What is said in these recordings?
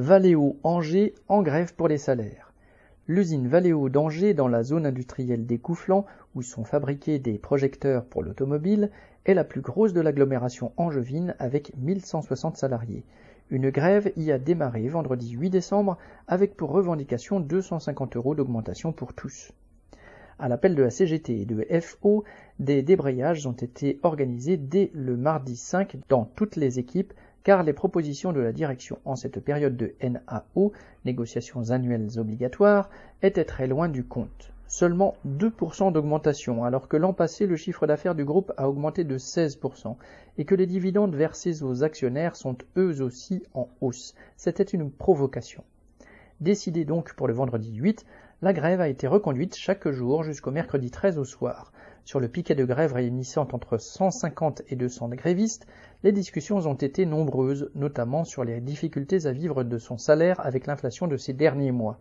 Valeo Angers en grève pour les salaires. L'usine Valeo d'Angers, dans la zone industrielle des Couflans, où sont fabriqués des projecteurs pour l'automobile, est la plus grosse de l'agglomération angevine avec 1160 salariés. Une grève y a démarré vendredi 8 décembre avec pour revendication 250 euros d'augmentation pour tous. À l'appel de la CGT et de FO, des débrayages ont été organisés dès le mardi 5 dans toutes les équipes car les propositions de la direction en cette période de NAO, négociations annuelles obligatoires, étaient très loin du compte. Seulement 2% d'augmentation, alors que l'an passé le chiffre d'affaires du groupe a augmenté de 16%, et que les dividendes versés aux actionnaires sont eux aussi en hausse. C'était une provocation. Décidé donc pour le vendredi 8, la grève a été reconduite chaque jour jusqu'au mercredi 13 au soir. Sur le piquet de grève réunissant entre 150 et 200 grévistes, les discussions ont été nombreuses, notamment sur les difficultés à vivre de son salaire avec l'inflation de ces derniers mois.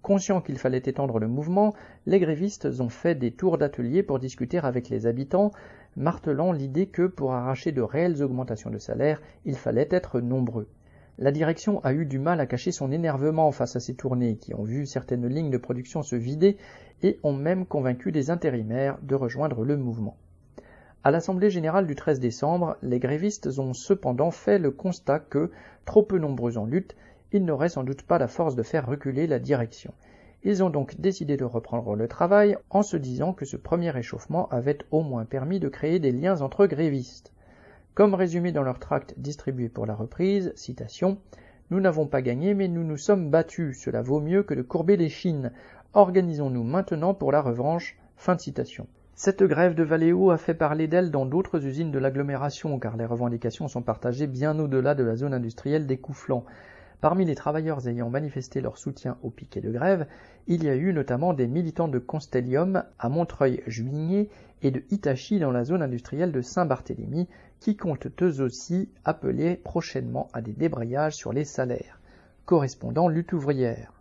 Conscients qu'il fallait étendre le mouvement, les grévistes ont fait des tours d'atelier pour discuter avec les habitants, martelant l'idée que pour arracher de réelles augmentations de salaire, il fallait être nombreux. La direction a eu du mal à cacher son énervement face à ces tournées qui ont vu certaines lignes de production se vider et ont même convaincu des intérimaires de rejoindre le mouvement. À l'Assemblée générale du 13 décembre, les grévistes ont cependant fait le constat que, trop peu nombreux en lutte, ils n'auraient sans doute pas la force de faire reculer la direction. Ils ont donc décidé de reprendre le travail en se disant que ce premier échauffement avait au moins permis de créer des liens entre grévistes. Comme résumé dans leur tract distribué pour la reprise, citation, Nous n'avons pas gagné, mais nous nous sommes battus. Cela vaut mieux que de courber les chines. Organisons-nous maintenant pour la revanche. Fin de citation. Cette grève de Valeo a fait parler d'elle dans d'autres usines de l'agglomération, car les revendications sont partagées bien au-delà de la zone industrielle des Couflans. Parmi les travailleurs ayant manifesté leur soutien au piquet de grève, il y a eu notamment des militants de Constellium à Montreuil-Juigné et de Hitachi dans la zone industrielle de Saint-Barthélemy, qui comptent eux aussi appeler prochainement à des débrayages sur les salaires. Correspondant lutte ouvrière.